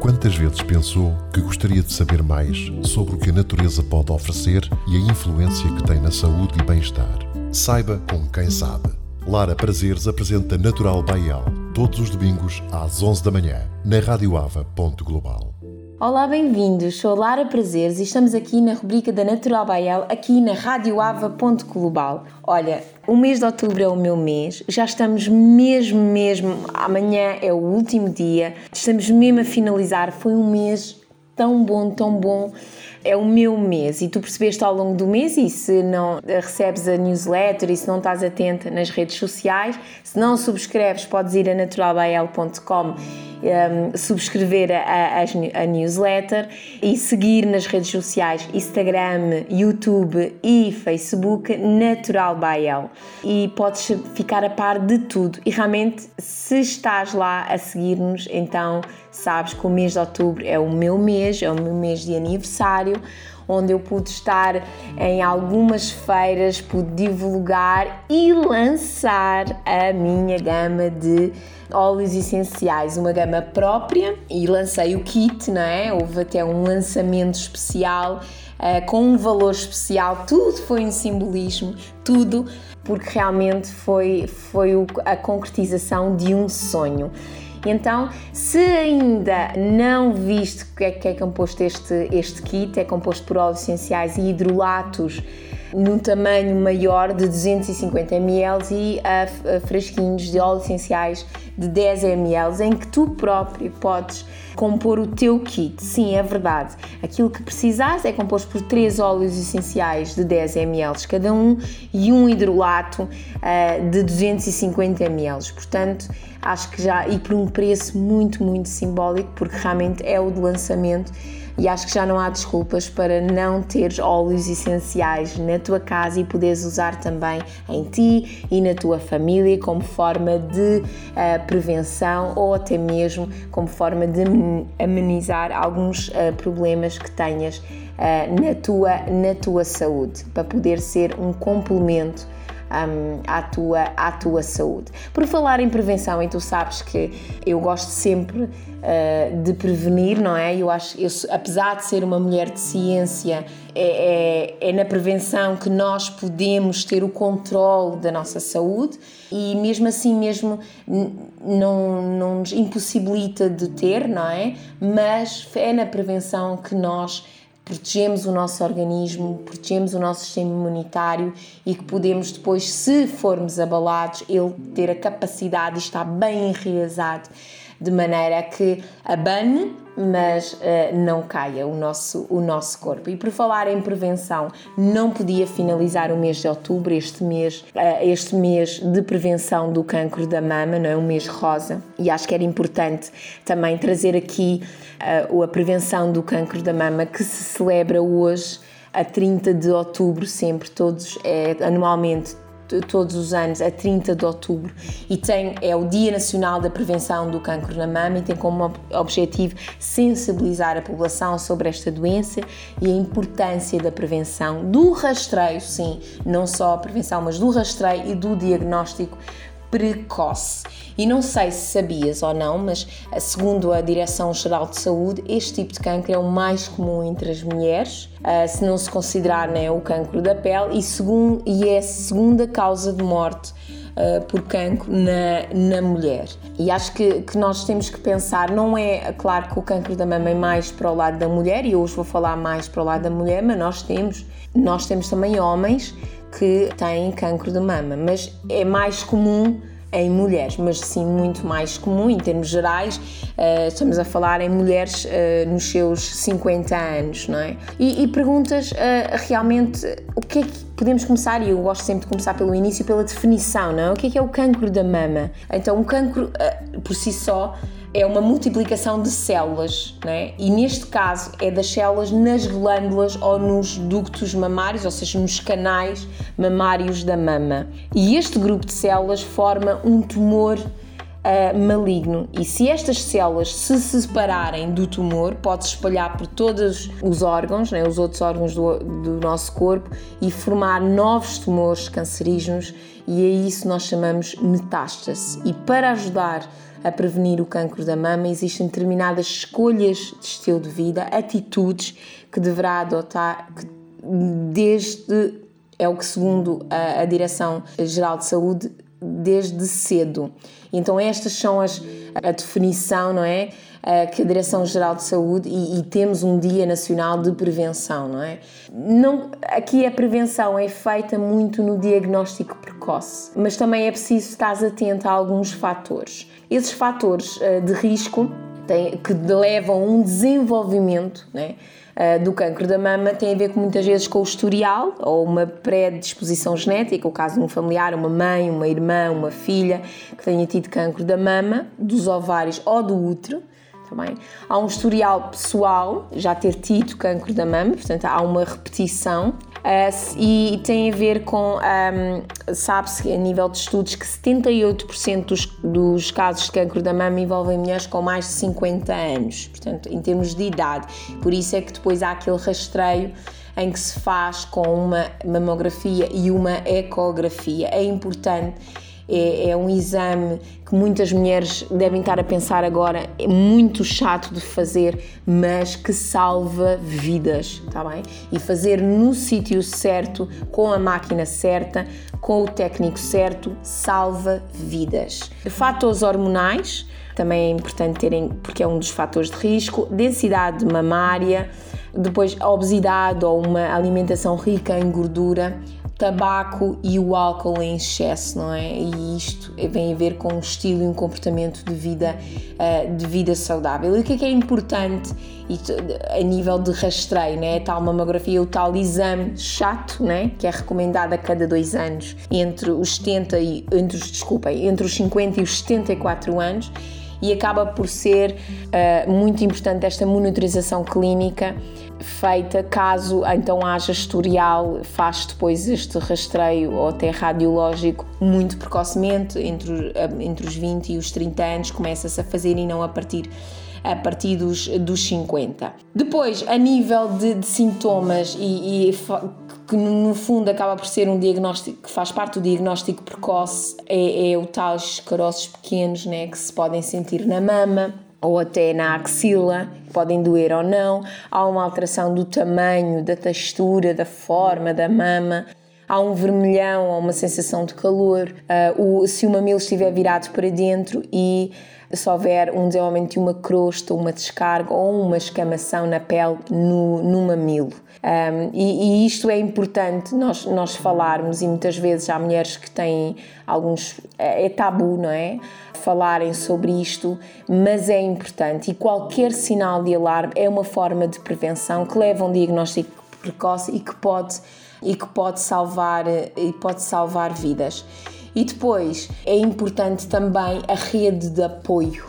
Quantas vezes pensou que gostaria de saber mais sobre o que a natureza pode oferecer e a influência que tem na saúde e bem-estar? Saiba com quem sabe. Lara Prazeres apresenta Natural Baial todos os domingos às 11 da manhã na radioava.global. Olá, bem-vindos. Sou Lara Prazeres e estamos aqui na rubrica da Natural Baiel, aqui na radioava.global. Olha, o mês de outubro é o meu mês, já estamos mesmo, mesmo, amanhã é o último dia, estamos mesmo a finalizar. Foi um mês tão bom, tão bom é o meu mês e tu percebeste ao longo do mês e se não recebes a newsletter e se não estás atenta nas redes sociais, se não subscreves podes ir a naturalbael.com um, subscrever a, a, a, newsletter e seguir nas redes sociais Instagram, YouTube e Facebook Natural Bael. E podes ficar a par de tudo. E realmente, se estás lá a seguir-nos, então sabes que o mês de outubro é o meu mês, é o meu mês de aniversário onde eu pude estar em algumas feiras, pude divulgar e lançar a minha gama de óleos essenciais, uma gama própria e lancei o kit, não é? Houve até um lançamento especial uh, com um valor especial, tudo foi um simbolismo, tudo porque realmente foi, foi a concretização de um sonho. Então, se ainda não viste o que é que é composto este, este kit, é composto por óleos essenciais e hidrolatos num tamanho maior de 250 ml e a, a fresquinhos de óleos essenciais de 10 ml em que tu próprio podes compor o teu kit. Sim, é verdade. Aquilo que precisares é composto por 3 óleos essenciais de 10 ml cada um e um hidrolato uh, de 250 ml. Portanto, acho que já e por um preço muito, muito simbólico, porque realmente é o de lançamento e acho que já não há desculpas para não teres óleos essenciais na tua casa e poderes usar também em ti e na tua família como forma de uh, prevenção ou até mesmo como forma de amenizar alguns uh, problemas que tenhas uh, na, tua, na tua saúde, para poder ser um complemento um, à, tua, à tua saúde. Por falar em prevenção, e tu sabes que eu gosto sempre uh, de prevenir, não é? Eu acho, eu, apesar de ser uma mulher de ciência, é, é, é na prevenção que nós podemos ter o controle da nossa saúde e mesmo assim mesmo não, não nos impossibilita de ter, não é? Mas é na prevenção que nós protegemos o nosso organismo, protegemos o nosso sistema imunitário e que podemos depois, se formos abalados, ele ter a capacidade de estar bem enraizado de maneira que abane, mas uh, não caia o nosso, o nosso corpo. E por falar em prevenção, não podia finalizar o mês de outubro, este mês, uh, este mês de prevenção do cancro da mama, não é? Um mês rosa, e acho que era importante também trazer aqui uh, a prevenção do cancro da mama que se celebra hoje a 30 de outubro, sempre, todos, é, anualmente, todos os anos, a 30 de outubro, e tem, é o Dia Nacional da Prevenção do Cancro na Mama e tem como objetivo sensibilizar a população sobre esta doença e a importância da prevenção, do rastreio, sim, não só a prevenção, mas do rastreio e do diagnóstico precoce. E não sei se sabias ou não, mas segundo a Direção-Geral de Saúde, este tipo de cancro é o mais comum entre as mulheres, ah, se não se considerar né, o cancro da pele, e, segundo, e é a segunda causa de morte Uh, por cancro na, na mulher. E acho que, que nós temos que pensar, não é claro que o cancro da mama é mais para o lado da mulher, e hoje vou falar mais para o lado da mulher, mas nós temos, nós temos também homens que têm cancro de mama, mas é mais comum em mulheres, mas sim muito mais comum em termos gerais. Uh, estamos a falar em mulheres uh, nos seus 50 anos, não é? E, e perguntas uh, realmente o que é que podemos começar, e eu gosto sempre de começar pelo início, pela definição, não é? O que é que é o cancro da mama? Então, o cancro por si só é uma multiplicação de células, né? e neste caso é das células nas glândulas ou nos ductos mamários, ou seja, nos canais mamários da mama. E este grupo de células forma um tumor uh, maligno. E se estas células se separarem do tumor, pode se espalhar por todos os órgãos, né? os outros órgãos do, do nosso corpo, e formar novos tumores cancerígenos, e é isso nós chamamos metástase. E para ajudar a prevenir o cancro da mama, existem determinadas escolhas de estilo de vida, atitudes que deverá adotar desde, é o que segundo a, a Direção-Geral de Saúde, desde cedo. Então estas são as, a definição, não é? que a Direção-Geral de Saúde e, e, temos um Dia Nacional de Prevenção, não é? Não, aqui a prevenção é feita muito no diagnóstico precoce, mas também é preciso estar atento a alguns fatores. Esses fatores uh, de risco têm, que levam a um desenvolvimento, né? Uh, do cancro da mama tem a ver com, muitas vezes com o historial ou uma predisposição genética, o caso de um familiar, uma mãe, uma irmã, uma filha que tenha tido cancro da mama, dos ovários ou do útero também. Há um historial pessoal, já ter tido cancro da mama, portanto há uma repetição. Uh, e tem a ver com, um, sabe-se a nível de estudos, que 78% dos, dos casos de cancro da mama envolvem mulheres com mais de 50 anos, portanto, em termos de idade. Por isso é que depois há aquele rastreio em que se faz com uma mamografia e uma ecografia. É importante é, é, um exame que muitas mulheres devem estar a pensar agora, é muito chato de fazer, mas que salva vidas, está bem? E fazer no sítio certo, com a máquina certa, com o técnico certo, salva vidas. Fatores hormonais, também é importante terem, porque é um dos fatores de risco, densidade mamária, depois a obesidade ou uma alimentação rica em gordura, tabaco e o álcool em excesso, não é? E isto vem a ver com um estilo e um comportamento de vida, uh, de vida saudável. E o que é que é importante a nível de rastreio, né? tal mamografia, o tal exame chato, né? que é recomendado a cada dois anos, entre os 70 e, entre os, desculpem, entre os 50 e os 74 anos, e acaba por ser uh, muito importante esta monitorização clínica feita caso então haja historial, faz depois este rastreio ou até radiológico muito precocemente, entre, entre os 20 e os 30 anos, começa-se a fazer e não a partir a partir dos, dos 50. Depois, a nível de, de sintomas e, e que no fundo acaba por ser um diagnóstico que faz parte do diagnóstico precoce, é, é o tal caroços pequenos né, que se podem sentir na mama, ou até na axila, podem doer ou não. Há uma alteração do tamanho, da textura, da forma da mama. Há um vermelhão ou uma sensação de calor. Uh, o, se o mamilo estiver virado para dentro e se houver um desenvolvimento de uma crosta, uma descarga ou uma escamação na pele no, no mamilo. Um, e, e, isto é importante nós, nós falarmos, e muitas vezes há mulheres que têm alguns. é, é tabu, não é? Falarem sobre isto, mas é importante e qualquer sinal de alarme é uma forma de prevenção que leva a um diagnóstico precoce e que pode, e que pode, salvar, e pode salvar vidas. E depois é importante também a rede de apoio.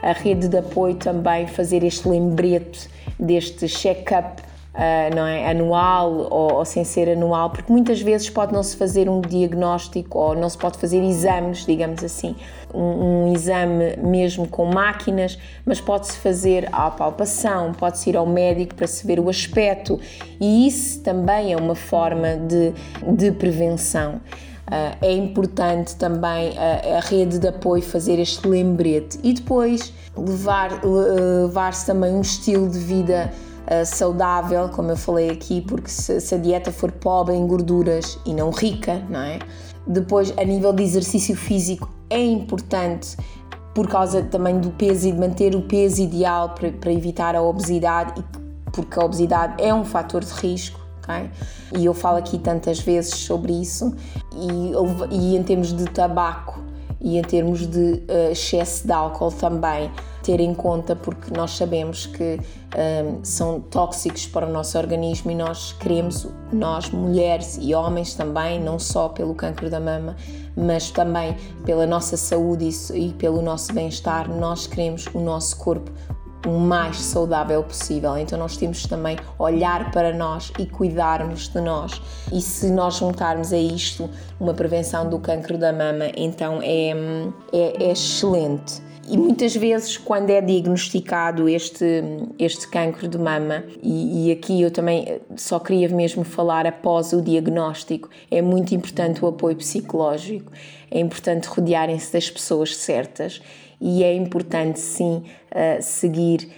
A rede de apoio também fazer este lembrete deste check-up Uh, não é, anual ou, ou, sem ser anual, porque muitas vezes pode não se fazer um diagnóstico ou não se pode fazer exames, digamos assim, um, um exame mesmo com máquinas, mas pode-se fazer a palpação, pode-se ir ao médico para se ver o aspecto e isso também é uma forma de, de prevenção. Uh, é importante também a, a, rede de apoio fazer este lembrete e depois levar, levar-se também um estilo de vida uh, saudável, como eu falei aqui, porque se, se, a dieta for pobre em gorduras e não rica, não é? Depois, a nível de exercício físico, é importante por causa também do peso e de manter o peso ideal para, para evitar a obesidade, porque a obesidade é um fator de risco Okay? E eu falo aqui tantas vezes sobre isso, e, e em termos de tabaco e em termos de uh, excesso de álcool também, ter em conta, porque nós sabemos que um, eh, são tóxicos para o nosso organismo e nós queremos, nós mulheres e homens também, não só pelo cancro da mama, mas também pela nossa saúde e, e pelo nosso bem-estar, nós queremos o nosso corpo o mais saudável possível. Então nós temos também olhar para nós e cuidarmos de nós. E se nós juntarmos a isto uma prevenção do cancro da mama, então é, é, é excelente. E muitas vezes, quando é diagnosticado este, este cancro de mama, e, e, aqui eu também só queria mesmo falar após o diagnóstico, é muito importante o apoio psicológico, é importante rodearem-se das pessoas certas e é importante sim uh, seguir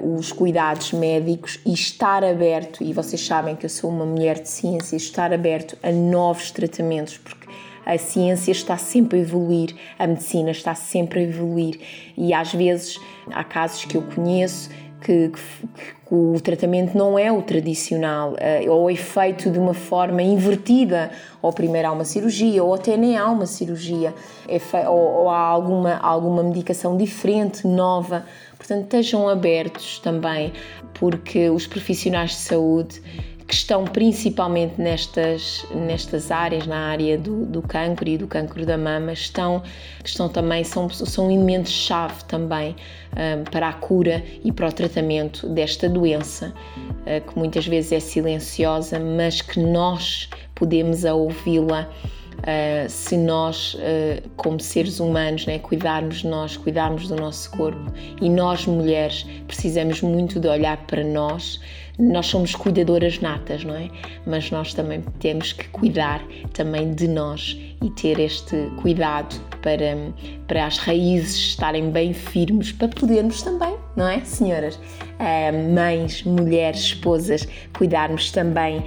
uh, os cuidados médicos e estar aberto, e vocês sabem que eu sou uma mulher de ciência, estar aberto a novos tratamentos, porque a ciência está sempre a evoluir, a medicina está sempre a evoluir. E às vezes há casos que eu conheço que, que, que, o tratamento não é o tradicional, uh, ou é feito de uma forma invertida, ou primeiro há uma cirurgia, ou até nem há uma cirurgia, é ou, ou, há alguma, alguma medicação diferente, nova. Portanto, estejam abertos também, porque os profissionais de saúde que estão principalmente nestas, nestas áreas, na área do, do cancro e do cancro da mama, estão, estão também, são, são elementos-chave também um, para a cura e para o tratamento desta doença, uh, que muitas vezes é silenciosa, mas que nós podemos ouvi-la Uh, se nós, uh, como seres humanos, né, cuidarmos de nós, cuidarmos do nosso corpo e nós, mulheres, precisamos muito de olhar para nós. Nós somos cuidadoras natas, não é? Mas nós também temos que cuidar também de nós e ter este cuidado para, para as raízes estarem bem firmes, para podermos também, não é, senhoras? Uh, mães, mulheres, esposas, cuidarmos também,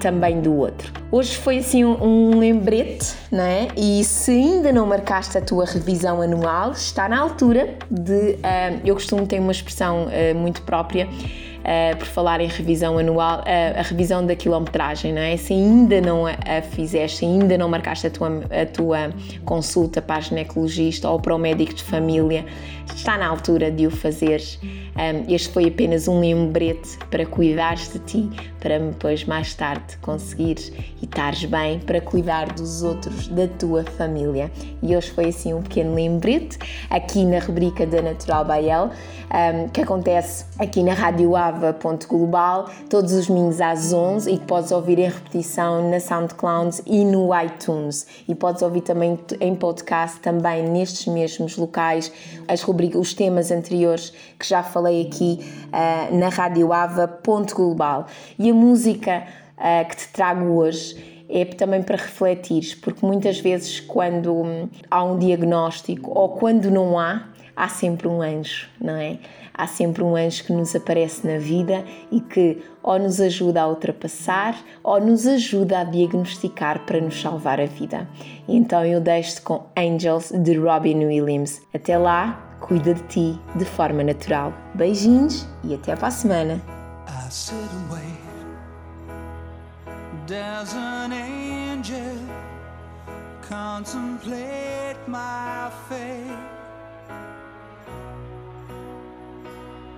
também do outro. Hoje foi assim um, um lembrete, não é? E se ainda não marcaste a tua revisão anual, está na altura de. Uh, eu costumo ter uma expressão uh, muito própria uh, por falar em revisão anual, uh, a revisão da quilometragem, não é? Se ainda não a, fizeste, ainda não marcaste a tua, a tua consulta para a ginecologista ou para o médico de família, está na altura de o fazeres. Um, este foi apenas um lembrete para cuidares de ti, para depois mais tarde conseguires e estares bem para cuidar dos outros, da tua família. E hoje foi assim um pequeno lembrete aqui na rubrica da Natural Bael, um, que acontece aqui na Rádio Ava.global, todos os domingos às 11 e podes ouvir em repetição na SoundCloud e no iTunes. E podes ouvir também em podcast, também nestes mesmos locais, as rubricas, os temas anteriores que já falei aqui uh, na Rádio Ava.global. E a música uh, que te trago hoje é também para refletires, porque muitas vezes quando hum, há um diagnóstico ou quando não há, há sempre um anjo, não é? Há sempre um anjo que nos aparece na vida e que ou nos ajuda a ultrapassar ou nos ajuda a diagnosticar para nos salvar a vida. Então eu deixo-te com Angels de Robin Williams. Até lá, cuida de ti de forma natural. Beijinhos e até para a semana. An angel contemplate my fate.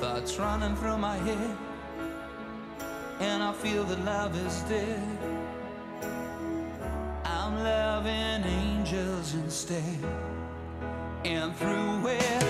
thoughts running through my head, and I feel that love is dead. I'm loving angels instead, and through it,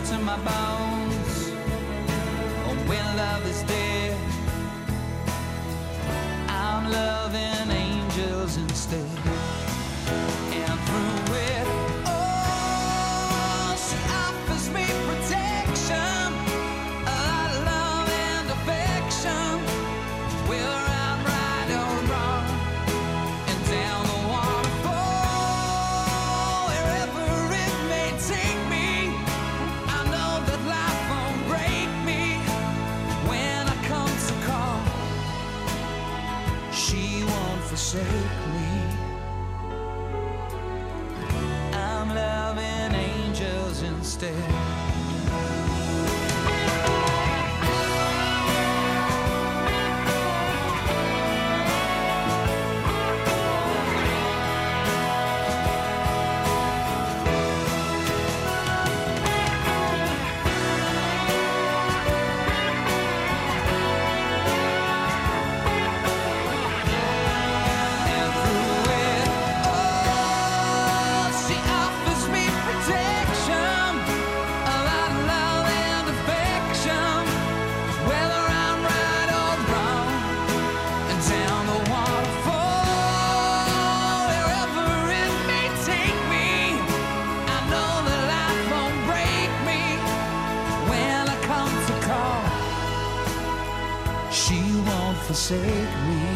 To my bones. Oh, when love is dead, forsake me.